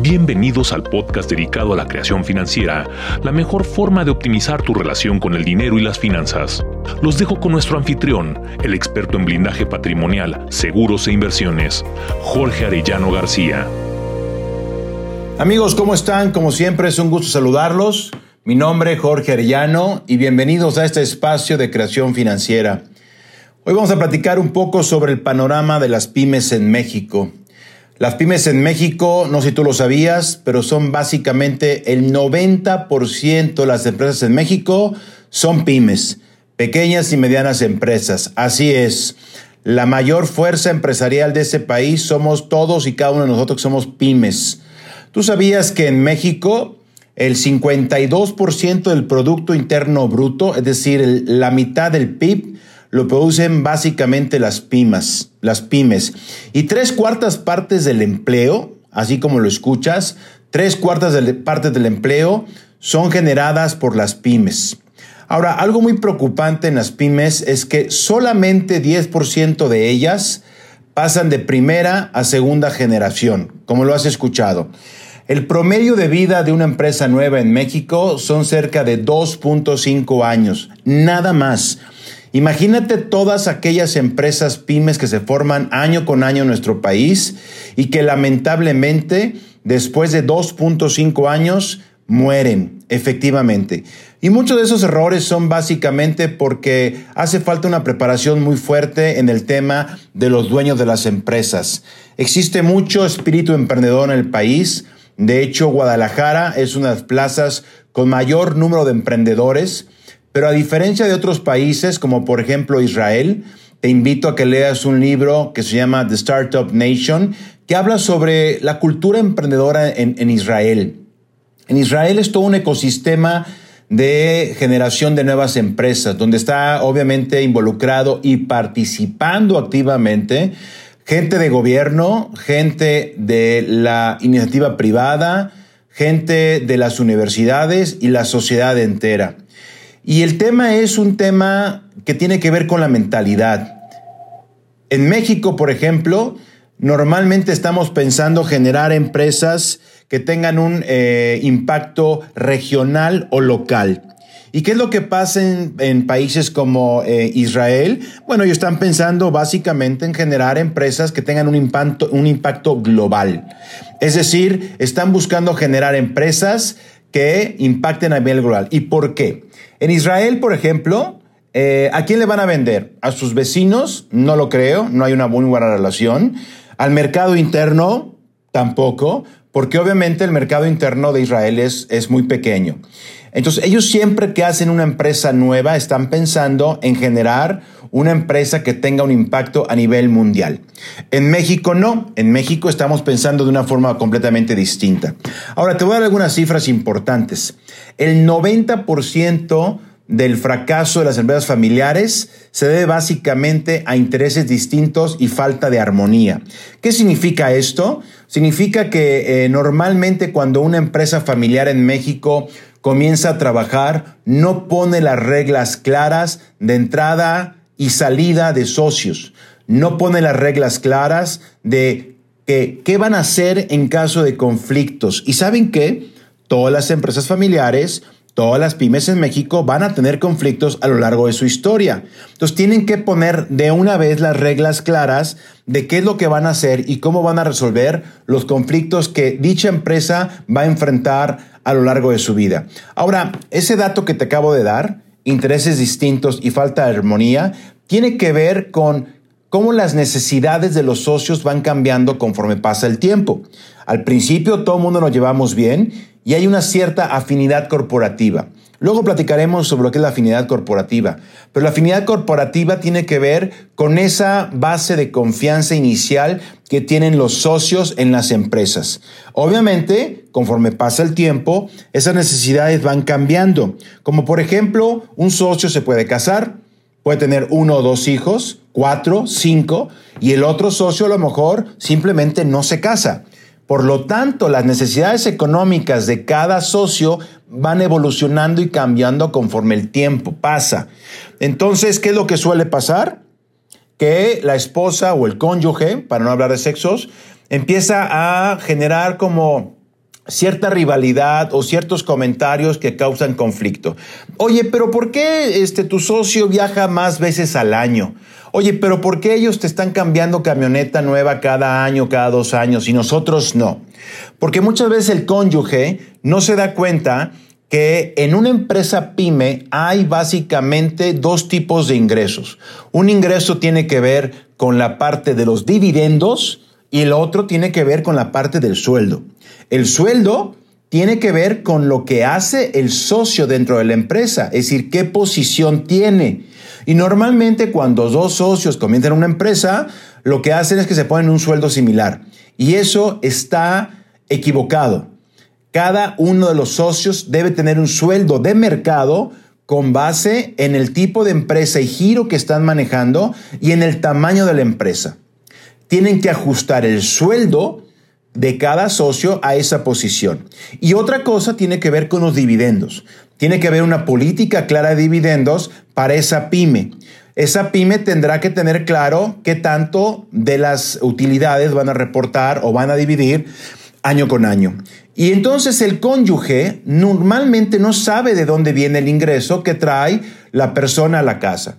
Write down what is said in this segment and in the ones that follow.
Bienvenidos al podcast dedicado a la creación financiera, la mejor forma de optimizar tu relación con el dinero y las finanzas. Los dejo con nuestro anfitrión, el experto en blindaje patrimonial, seguros e inversiones, Jorge Arellano García. Amigos, ¿cómo están? Como siempre es un gusto saludarlos. Mi nombre es Jorge Arellano y bienvenidos a este espacio de creación financiera. Hoy vamos a platicar un poco sobre el panorama de las pymes en México. Las pymes en México, no sé si tú lo sabías, pero son básicamente el 90% de las empresas en México son pymes, pequeñas y medianas empresas. Así es. La mayor fuerza empresarial de ese país somos todos y cada uno de nosotros que somos pymes. ¿Tú sabías que en México el 52% del Producto Interno Bruto, es decir, la mitad del PIB, lo producen básicamente las pymes, las pymes. Y tres cuartas partes del empleo, así como lo escuchas, tres cuartas partes del empleo son generadas por las pymes. Ahora, algo muy preocupante en las pymes es que solamente 10% de ellas pasan de primera a segunda generación, como lo has escuchado. El promedio de vida de una empresa nueva en México son cerca de 2.5 años, nada más. Imagínate todas aquellas empresas pymes que se forman año con año en nuestro país y que lamentablemente después de 2.5 años mueren, efectivamente. Y muchos de esos errores son básicamente porque hace falta una preparación muy fuerte en el tema de los dueños de las empresas. Existe mucho espíritu emprendedor en el país. De hecho, Guadalajara es una de las plazas con mayor número de emprendedores. Pero a diferencia de otros países, como por ejemplo Israel, te invito a que leas un libro que se llama The Startup Nation, que habla sobre la cultura emprendedora en, Israel. En Israel es todo un ecosistema de generación de nuevas empresas, donde está obviamente involucrado y participando activamente gente de gobierno, gente de la iniciativa privada, gente de las universidades y la sociedad entera. Y el tema es un tema que tiene que ver con la mentalidad. En México, por ejemplo, normalmente estamos pensando generar empresas que tengan un eh, impacto regional o local. ¿Y qué es lo que pasa en, países como eh, Israel? Bueno, ellos están pensando básicamente en generar empresas que tengan un impacto, un impacto global. Es decir, están buscando generar empresas que impacten a nivel global. ¿Y por qué? En Israel, por ejemplo, eh, ¿a quién le van a vender? ¿A sus vecinos? No lo creo, no hay una muy buena relación. ¿Al mercado interno? Tampoco, porque obviamente el mercado interno de Israel es, es muy pequeño. Entonces, ellos siempre que hacen una empresa nueva están pensando en generar una empresa que tenga un impacto a nivel mundial. En México no, en México estamos pensando de una forma completamente distinta. Ahora, te voy a dar algunas cifras importantes. El 90% del fracaso de las empresas familiares se debe básicamente a intereses distintos y falta de armonía. ¿Qué significa esto? Significa que eh, normalmente cuando una empresa familiar en México comienza a trabajar, no pone las reglas claras de entrada y salida de socios. No pone las reglas claras de que, qué van a hacer en caso de conflictos. Y saben qué? Todas las empresas familiares, todas las pymes en México van a tener conflictos a lo largo de su historia. Entonces tienen que poner de una vez las reglas claras de qué es lo que van a hacer y cómo van a resolver los conflictos que dicha empresa va a enfrentar a lo largo de su vida. Ahora, ese dato que te acabo de dar, intereses distintos y falta de armonía, tiene que ver con cómo las necesidades de los socios van cambiando conforme pasa el tiempo. Al principio todo el mundo nos llevamos bien y hay una cierta afinidad corporativa. Luego platicaremos sobre lo que es la afinidad corporativa, pero la afinidad corporativa tiene que ver con esa base de confianza inicial que tienen los socios en las empresas. Obviamente, conforme pasa el tiempo, esas necesidades van cambiando, como por ejemplo, un socio se puede casar, puede tener uno o dos hijos, cuatro, cinco, y el otro socio a lo mejor simplemente no se casa. Por lo tanto, las necesidades económicas de cada socio van evolucionando y cambiando conforme el tiempo pasa. Entonces, ¿qué es lo que suele pasar? Que la esposa o el cónyuge, para no hablar de sexos, empieza a generar como cierta rivalidad o ciertos comentarios que causan conflicto. Oye, pero ¿por qué este, tu socio viaja más veces al año? Oye, pero ¿por qué ellos te están cambiando camioneta nueva cada año, cada dos años y nosotros no? Porque muchas veces el cónyuge no se da cuenta que en una empresa pyme hay básicamente dos tipos de ingresos. Un ingreso tiene que ver con la parte de los dividendos y el otro tiene que ver con la parte del sueldo. El sueldo tiene que ver con lo que hace el socio dentro de la empresa, es decir, qué posición tiene. Y normalmente cuando dos socios comienzan una empresa, lo que hacen es que se ponen un sueldo similar. Y eso está equivocado. Cada uno de los socios debe tener un sueldo de mercado con base en el tipo de empresa y giro que están manejando y en el tamaño de la empresa. Tienen que ajustar el sueldo de cada socio a esa posición. Y otra cosa tiene que ver con los dividendos. Tiene que haber una política clara de dividendos para esa pyme. Esa pyme tendrá que tener claro qué tanto de las utilidades van a reportar o van a dividir año con año. Y entonces el cónyuge normalmente no sabe de dónde viene el ingreso que trae la persona a la casa.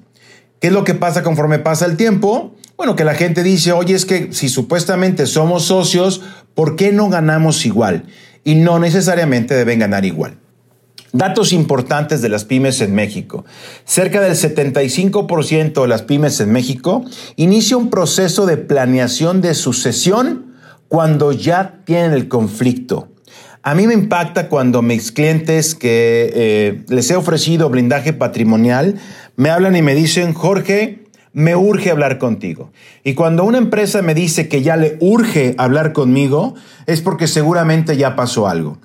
¿Qué es lo que pasa conforme pasa el tiempo? Bueno, que la gente dice, oye, es que si supuestamente somos socios, ¿por qué no ganamos igual? Y no necesariamente deben ganar igual. Datos importantes de las pymes en México. Cerca del 75% de las pymes en México inicia un proceso de planeación de sucesión cuando ya tienen el conflicto. A mí me impacta cuando mis clientes que eh, les he ofrecido blindaje patrimonial me hablan y me dicen, Jorge, me urge hablar contigo. Y cuando una empresa me dice que ya le urge hablar conmigo, es porque seguramente ya pasó algo.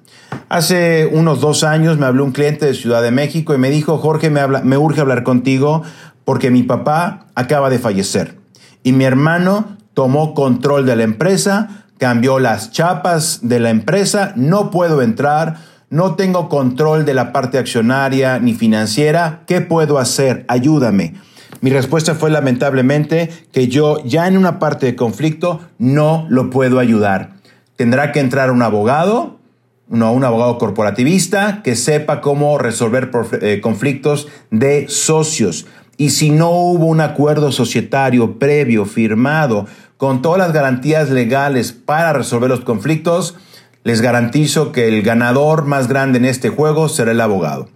Hace unos dos años me habló un cliente de Ciudad de México y me dijo, Jorge, me, me urge hablar contigo porque mi papá acaba de fallecer y mi hermano tomó control de la empresa, cambió las chapas de la empresa, no puedo entrar, no tengo control de la parte accionaria ni financiera, ¿qué puedo hacer? Ayúdame. Mi respuesta fue lamentablemente que yo ya en una parte de conflicto no lo puedo ayudar. Tendrá que entrar un abogado no, un abogado corporativista que sepa cómo resolver eh, conflictos de socios. Y si no hubo un acuerdo societario previo firmado con todas las garantías legales para resolver los conflictos, les garantizo que el ganador más grande en este juego será el abogado.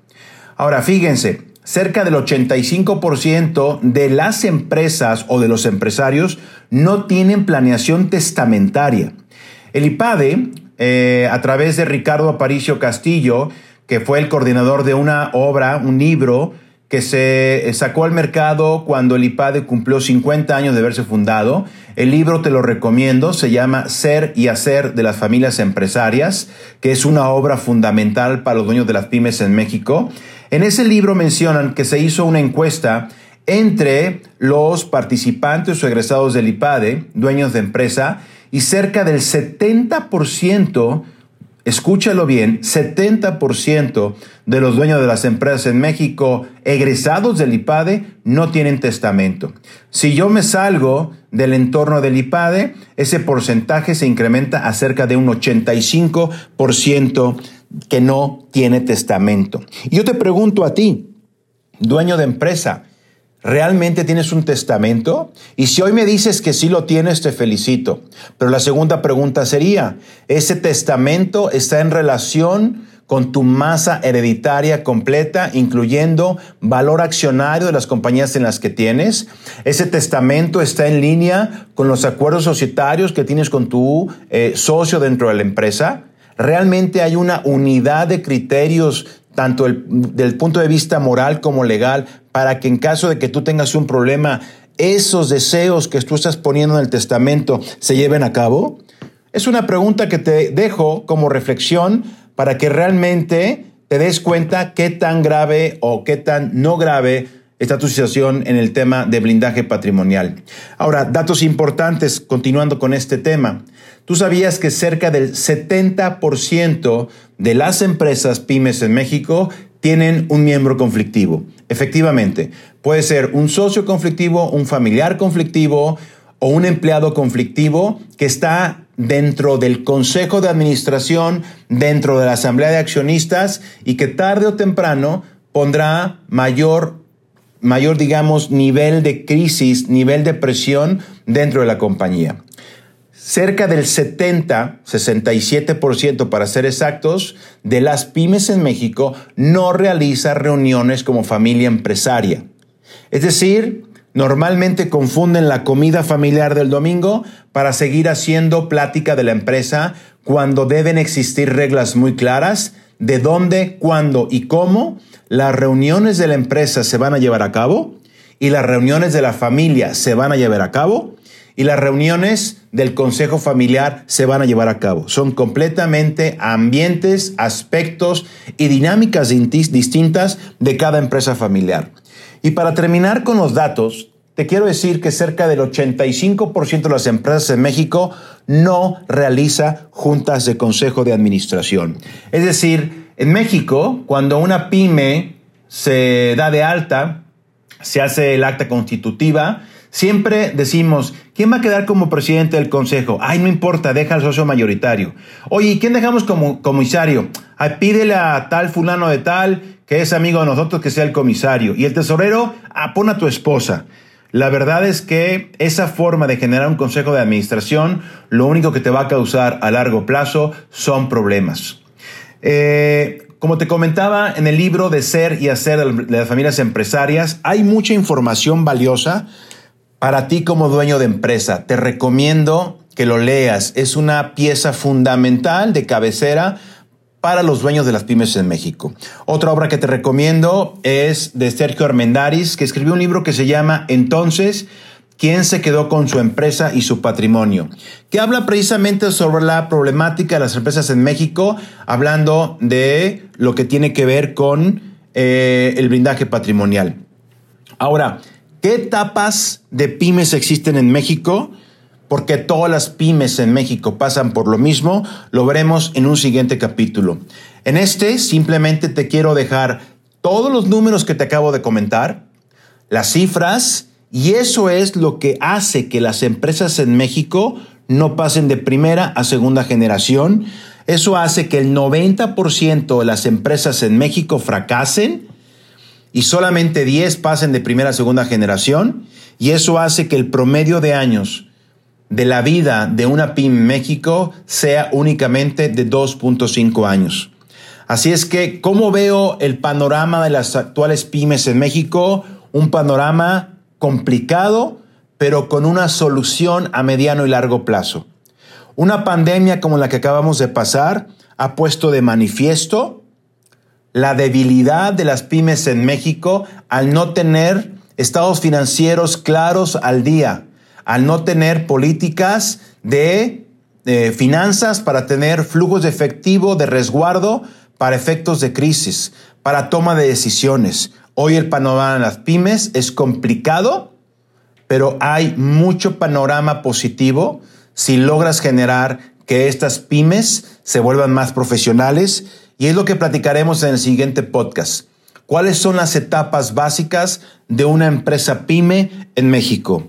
Ahora, fíjense, cerca del 85% de las empresas o de los empresarios no tienen planeación testamentaria. El IPADE eh, a través de Ricardo Aparicio Castillo, que fue el coordinador de una obra, un libro, que se sacó al mercado cuando el IPADE cumplió 50 años de haberse fundado. El libro te lo recomiendo, se llama Ser y Hacer de las Familias Empresarias, que es una obra fundamental para los dueños de las pymes en México. En ese libro mencionan que se hizo una encuesta entre los participantes o egresados del IPADE, dueños de empresa, y cerca del 70%, escúchalo bien, 70% de los dueños de las empresas en México egresados del IPADE no tienen testamento. Si yo me salgo del entorno del IPADE, ese porcentaje se incrementa a cerca de un 85% que no tiene testamento. Y yo te pregunto a ti, dueño de empresa, ¿Realmente tienes un testamento? Y si hoy me dices que sí lo tienes, te felicito. Pero la segunda pregunta sería, ¿ese testamento está en relación con tu masa hereditaria completa, incluyendo valor accionario de las compañías en las que tienes? ¿Ese testamento está en línea con los acuerdos societarios que tienes con tu eh, socio dentro de la empresa? ¿Realmente hay una unidad de criterios tanto el, del punto de vista moral como legal, para que en caso de que tú tengas un problema, esos deseos que tú estás poniendo en el testamento se lleven a cabo? Es una pregunta que te dejo como reflexión para que realmente te des cuenta qué tan grave o qué tan no grave está tu situación en el tema de blindaje patrimonial. Ahora, datos importantes continuando con este tema. Tú sabías que cerca del 70% de las empresas pymes en México tienen un miembro conflictivo. Efectivamente, puede ser un socio conflictivo, un familiar conflictivo o un empleado conflictivo que está dentro del consejo de administración, dentro de la asamblea de accionistas y que tarde o temprano pondrá mayor, mayor, digamos, nivel de crisis, nivel de presión dentro de la compañía. Cerca del 70, 67% para ser exactos, de las pymes en México no realiza reuniones como familia empresaria. Es decir, normalmente confunden la comida familiar del domingo para seguir haciendo plática de la empresa cuando deben existir reglas muy claras de dónde, cuándo y cómo las reuniones de la empresa se van a llevar a cabo y las reuniones de la familia se van a llevar a cabo y las reuniones del consejo familiar se van a llevar a cabo. Son completamente ambientes, aspectos y dinámicas distintas de cada empresa familiar. Y para terminar con los datos, te quiero decir que cerca del 85% de las empresas en México no realiza juntas de consejo de administración. Es decir, en México, cuando una pyme se da de alta, se hace el acta constitutiva, siempre decimos, ¿quién va a quedar como presidente del consejo? Ay, no importa, deja al socio mayoritario. Oye, ¿y quién dejamos como comisario? Ay, pídele a tal fulano de tal, que es amigo de nosotros, que sea el comisario. Y el tesorero, ah, a tu esposa. La verdad es que esa forma de generar un consejo de administración lo único que te va a causar a largo plazo son problemas. Eh, como te comentaba en el libro de Ser y Hacer de las familias empresarias, hay mucha información valiosa para ti como dueño de empresa. Te recomiendo que lo leas. Es una pieza fundamental de cabecera para los dueños de las pymes en México. Otra obra que te recomiendo es de Sergio Armendaris, que escribió un libro que se llama Entonces, ¿quién se quedó con su empresa y su patrimonio? Que habla precisamente sobre la problemática de las empresas en México, hablando de lo que tiene que ver con eh, el blindaje patrimonial. Ahora, ¿qué etapas de pymes existen en México? Porque todas las pymes en México pasan por lo mismo, lo veremos en un siguiente capítulo. En este simplemente te quiero dejar todos los números que te acabo de comentar, las cifras, y eso es lo que hace que las empresas en México no pasen de primera a segunda generación. Eso hace que el 90% de las empresas en México fracasen y solamente 10 pasen de primera a segunda generación. Y eso hace que el promedio de años de la vida de una PYME México sea únicamente de 2.5 años. Así es que, ¿cómo veo el panorama de las actuales pymes en México? Un panorama complicado, pero con una solución a mediano y largo plazo. Una pandemia como la que acabamos de pasar ha puesto de manifiesto la debilidad de las pymes en México al no tener estados financieros claros al día al no tener políticas de, finanzas para tener flujos de efectivo, de resguardo para efectos de crisis, para toma de decisiones. Hoy el panorama de las pymes es complicado, pero hay mucho panorama positivo si logras generar que estas pymes se vuelvan más profesionales y es lo que platicaremos en el siguiente podcast. ¿Cuáles son las etapas básicas de una empresa pyme en México?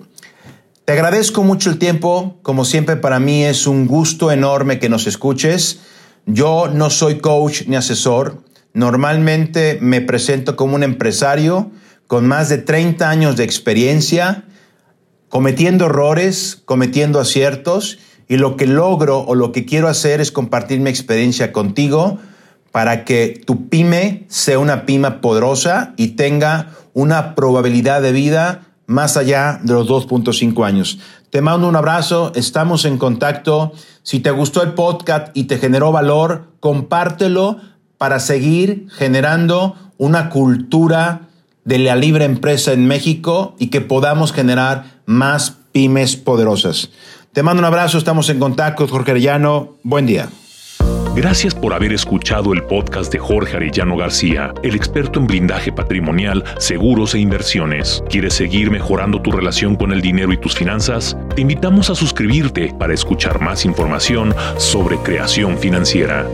Te agradezco mucho el tiempo, como siempre para mí es un gusto enorme que nos escuches. Yo no soy coach ni asesor, normalmente me presento como un empresario con más de 30 años de experiencia, cometiendo errores, cometiendo aciertos, y lo que logro o lo que quiero hacer es compartir mi experiencia contigo para que tu pyme sea una pyme poderosa y tenga una probabilidad de vida más allá de los 2.5 años. Te mando un abrazo, estamos en contacto. Si te gustó el podcast y te generó valor, compártelo para seguir generando una cultura de la libre empresa en México y que podamos generar más pymes poderosas. Te mando un abrazo, estamos en contacto, Jorge Arellano. Buen día. Gracias por haber escuchado el podcast de Jorge Arellano García, el experto en blindaje patrimonial, seguros e inversiones. ¿Quieres seguir mejorando tu relación con el dinero y tus finanzas? Te invitamos a suscribirte para escuchar más información sobre creación financiera.